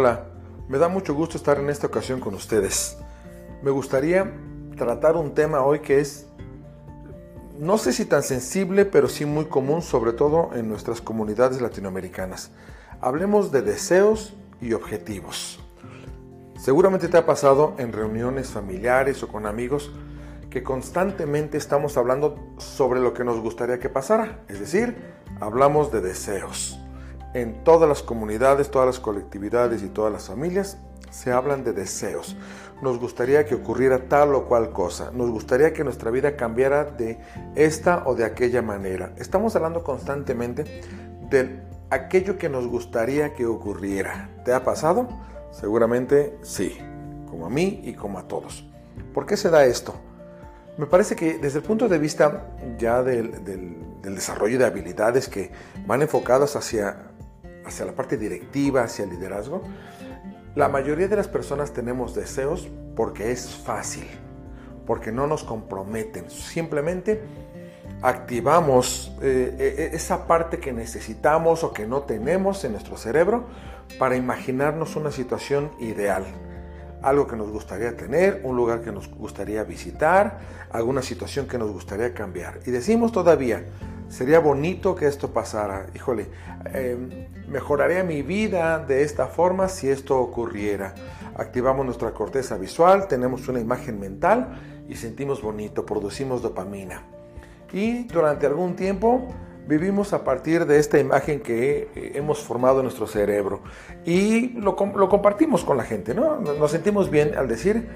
Hola, me da mucho gusto estar en esta ocasión con ustedes. Me gustaría tratar un tema hoy que es, no sé si tan sensible, pero sí muy común, sobre todo en nuestras comunidades latinoamericanas. Hablemos de deseos y objetivos. Seguramente te ha pasado en reuniones familiares o con amigos que constantemente estamos hablando sobre lo que nos gustaría que pasara, es decir, hablamos de deseos. En todas las comunidades, todas las colectividades y todas las familias se hablan de deseos. Nos gustaría que ocurriera tal o cual cosa. Nos gustaría que nuestra vida cambiara de esta o de aquella manera. Estamos hablando constantemente de aquello que nos gustaría que ocurriera. ¿Te ha pasado? Seguramente sí, como a mí y como a todos. ¿Por qué se da esto? Me parece que desde el punto de vista ya del, desarrollo de habilidades que van enfocadas hacia, hacia la parte directiva, hacia el liderazgo, la mayoría de las personas tenemos deseos porque es fácil, porque no nos comprometen, simplemente activamos eh, eh, esa parte que necesitamos o que no tenemos en nuestro cerebro para imaginarnos una situación ideal algo que nos gustaría tener, un lugar que nos gustaría visitar, alguna situación que nos gustaría cambiar. Y decimos todavía, sería bonito que esto pasara, híjole, eh, mejoraría mi vida de esta forma si esto ocurriera. Activamos nuestra corteza visual, tenemos una imagen mental y sentimos bonito, producimos dopamina. Y durante algún tiempo vivimos a partir de esta imagen que eh, hemos formado en nuestro cerebro y lo, compartimos con la gente, ¿no? Nos sentimos bien al decir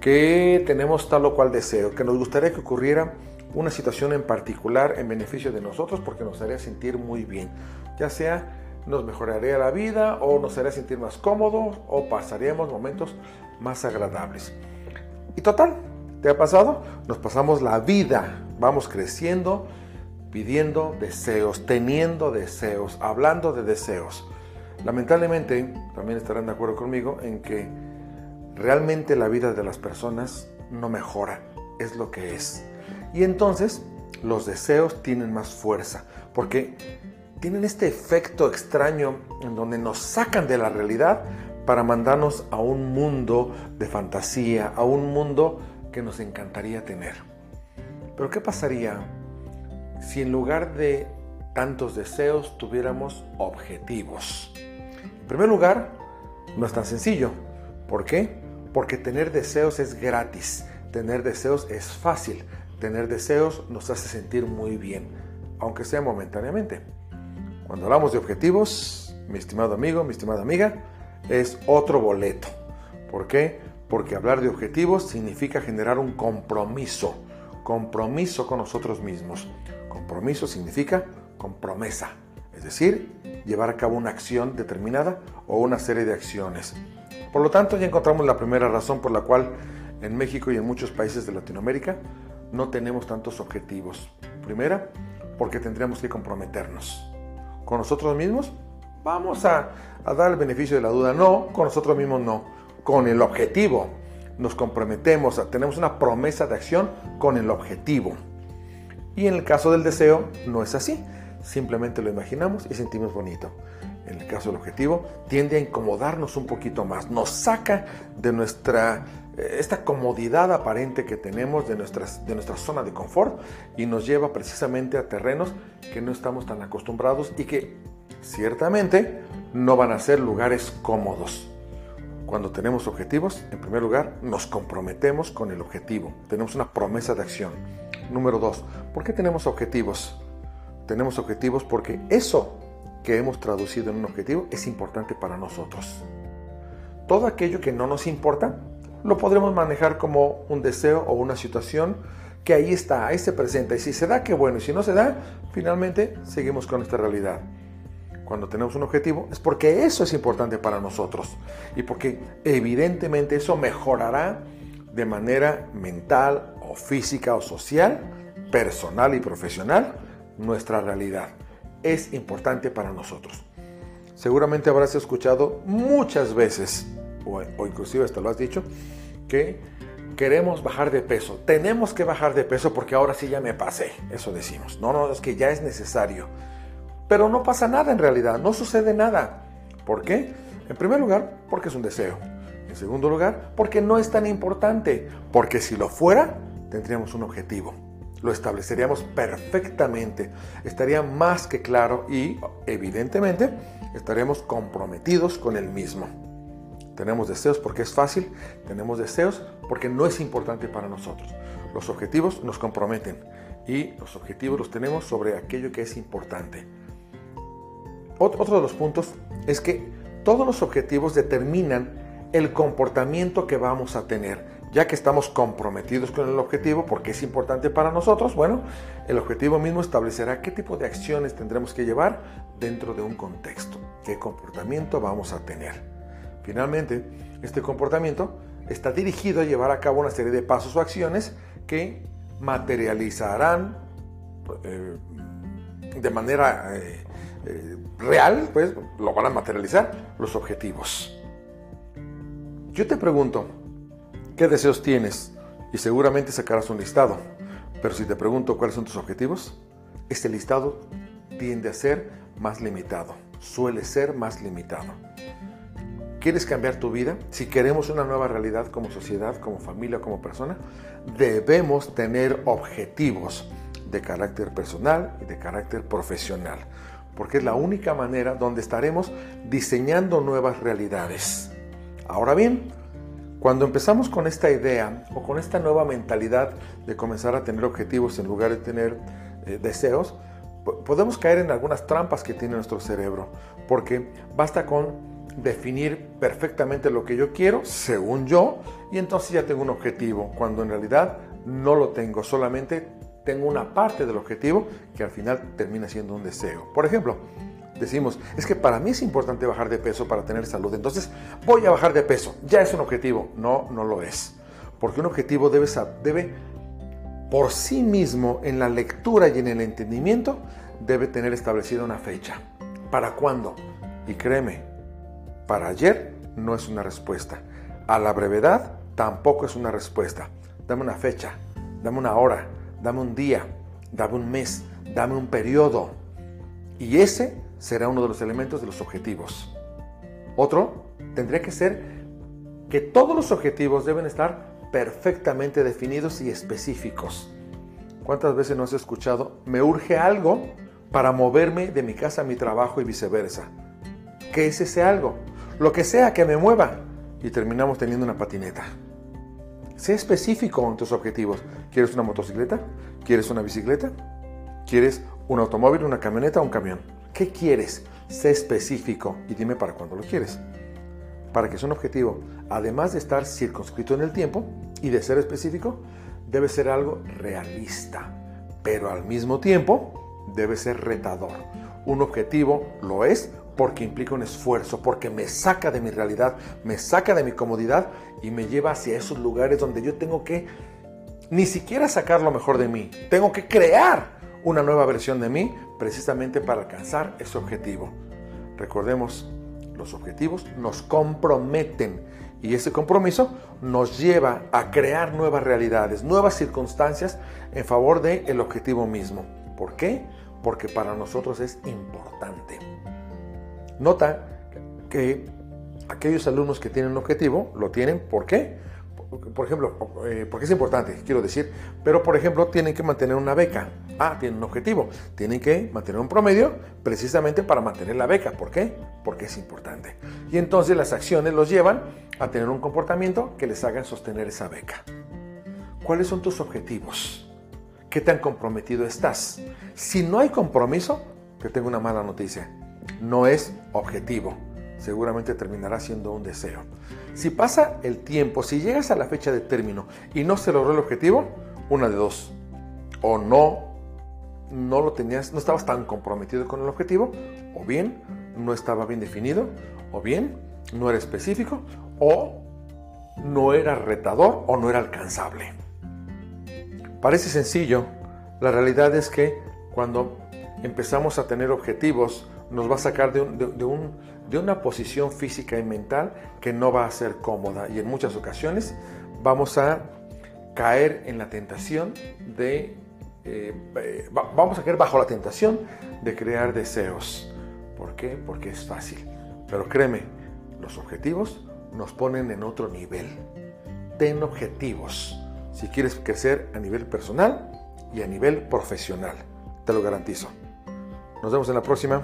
que tenemos tal o cual deseo, que nos gustaría que ocurriera una situación en particular en beneficio de nosotros porque nos haría sentir muy bien, ya sea nos mejoraría la vida o nos haría sentir más cómodos o pasaríamos momentos más agradables. Y total, ¿te ha pasado? Nos pasamos la vida, vamos creciendo, pidiendo deseos, teniendo deseos, hablando de deseos. Lamentablemente, también estarán de acuerdo conmigo en que realmente la vida de las personas no mejora, es lo que es. Y entonces los deseos tienen más fuerza, porque tienen este efecto extraño en donde nos sacan de la realidad para mandarnos a un mundo de fantasía, a un mundo que nos encantaría tener. Pero ¿qué pasaría si en lugar de tantos deseos tuviéramos objetivos? En primer lugar, no es tan sencillo. ¿Por qué? Porque tener deseos es gratis, tener deseos es fácil, tener deseos nos hace sentir muy bien, aunque sea momentáneamente. Cuando hablamos de objetivos, mi estimado amigo, mi estimada amiga, es otro boleto. ¿Por qué? Porque hablar de objetivos significa generar un compromiso, compromiso con nosotros mismos. Compromiso significa compromesa, es decir, llevar a cabo una acción determinada o una serie de acciones. Por lo tanto, ya encontramos la primera razón por la cual en México y en muchos países de Latinoamérica no tenemos tantos objetivos. Primera, porque tendríamos que comprometernos. ¿Con nosotros mismos? Vamos a, a dar el beneficio de la duda. No, con nosotros mismos no. Con el objetivo. Nos comprometemos, tenemos una promesa de acción con el objetivo. Y en el caso del deseo no es así, simplemente lo imaginamos y sentimos bonito. En el caso del objetivo tiende a incomodarnos un poquito más, nos saca de nuestra esta comodidad aparente que tenemos de, nuestras, de nuestra zona de confort y nos lleva precisamente a terrenos que no estamos tan acostumbrados y que ciertamente no van a ser lugares cómodos. Cuando tenemos objetivos, en primer lugar, nos comprometemos con el objetivo. Tenemos una promesa de acción. Número dos, ¿por qué tenemos objetivos? Tenemos objetivos porque eso que hemos traducido en un objetivo es importante para nosotros. Todo aquello que no nos importa lo podremos manejar como un deseo o una situación que ahí está, ahí se presenta. Y si se da, qué bueno. Y si no se da, finalmente seguimos con esta realidad cuando tenemos un objetivo es porque eso es importante para nosotros y porque evidentemente eso mejorará de manera mental o física o social, personal y profesional nuestra realidad. Es importante para nosotros. Seguramente habrás escuchado muchas veces, o, o inclusive hasta lo has dicho, que queremos bajar de peso. Tenemos que bajar de peso porque ahora sí ya me pasé. Eso decimos. No, no, es que ya es necesario pero no pasa nada en realidad, no sucede nada. ¿Por qué? En primer lugar, porque es un deseo. En segundo lugar, porque no es tan importante, porque si lo fuera, tendríamos un objetivo. Lo estableceríamos perfectamente, estaría más que claro y, evidentemente, estaríamos comprometidos con el mismo. Tenemos deseos porque es fácil, tenemos deseos porque no es importante para nosotros. Los objetivos nos comprometen y los objetivos los tenemos sobre aquello que es importante. Otro de los puntos es que todos los objetivos determinan el comportamiento que vamos a tener. Ya que estamos comprometidos con el objetivo porque es importante para nosotros, bueno, el objetivo mismo establecerá qué tipo de acciones tendremos que llevar dentro de un contexto, qué comportamiento vamos a tener. Finalmente, este comportamiento está dirigido a llevar a cabo una serie de pasos o acciones que materializarán eh, de manera eh, eh, real, pues lo van a materializar los objetivos. Yo te pregunto, ¿qué deseos tienes? Y seguramente sacarás un listado. Pero si te pregunto cuáles son tus objetivos, este listado tiende a ser más limitado, suele ser más limitado. ¿Quieres cambiar tu vida? Si queremos una nueva realidad como sociedad, como familia, como persona, debemos tener objetivos de carácter personal y de carácter profesional, porque es la única manera donde estaremos diseñando nuevas realidades. Ahora bien, cuando empezamos con esta idea o con esta nueva mentalidad de comenzar a tener objetivos en lugar de tener eh, deseos, podemos caer en algunas trampas que tiene nuestro cerebro, porque basta con definir perfectamente lo que yo quiero, según yo, y entonces ya tengo un objetivo, cuando en realidad no lo tengo, solamente tengo una parte del objetivo que al final termina siendo un deseo. Por ejemplo, decimos, es que para mí es importante bajar de peso para tener salud, entonces voy a bajar de peso, ya es un objetivo. No, no lo es, porque un objetivo debe, debe por sí mismo, en la lectura y en el entendimiento, debe tener establecida una fecha. ¿Para cuándo? Y créeme, para ayer no es una respuesta. A la brevedad tampoco es una respuesta. Dame una fecha, dame una hora, dame un día, dame un mes, dame un periodo. Y ese será uno de los elementos de los objetivos. Otro tendría que ser que todos los objetivos deben estar perfectamente definidos y específicos. ¿Cuántas veces no has escuchado? Me urge algo para moverme de mi casa a mi trabajo y viceversa. ¿Qué es ese algo? Lo que sea que me mueva. Y terminamos teniendo una patineta. Sé específico en tus objetivos. ¿Quieres una motocicleta? ¿Quieres una bicicleta? ¿Quieres un automóvil, una camioneta o un camión? ¿Qué quieres? Sé específico y dime para cuándo lo quieres. Para que sea un objetivo, además de estar circunscrito en el tiempo y de ser específico, debe ser algo realista, pero al mismo tiempo debe ser retador. Un objetivo lo es porque implica un esfuerzo, porque me saca de mi realidad, me saca de mi comodidad y me lleva hacia esos lugares donde yo tengo que ni siquiera sacar lo mejor de mí, tengo que crear una nueva versión de mí precisamente para alcanzar ese objetivo. Recordemos, los objetivos nos comprometen y ese compromiso nos lleva a crear nuevas realidades, nuevas circunstancias en favor del el objetivo mismo. ¿Por qué? Porque para nosotros es importante. Nota que aquellos alumnos que tienen un objetivo lo tienen, ¿por qué? Por ejemplo, eh, porque es importante, quiero decir, pero por ejemplo tienen que mantener una beca. Ah, tienen un objetivo, tienen que mantener un promedio precisamente para mantener la beca. ¿Por qué? Porque es importante. Y entonces las acciones los llevan a tener un comportamiento que les haga sostener esa beca. ¿Cuáles son tus objetivos? ¿Qué tan comprometido estás? Si no hay compromiso, te tengo una mala noticia no es objetivo. Seguramente terminará siendo un deseo. Si pasa el tiempo, si llegas a la fecha de término y no se logró el objetivo, una de dos. O no, no lo tenías, no estabas tan comprometido con el objetivo, o bien no estaba bien definido, o bien no era específico, o no era retador o no era alcanzable. Parece sencillo, la realidad es que cuando empezamos a tener objetivos nos va a sacar de, de, una posición física y mental que no va a ser cómoda y en muchas ocasiones vamos a caer en la tentación de, eh, eh, vamos a caer bajo la tentación de crear deseos. ¿Por qué? Porque es fácil. Pero créeme, Los objetivos nos ponen en otro nivel. Ten objetivos si quieres crecer a nivel personal y a nivel profesional. Te lo garantizo. Nos vemos en la próxima.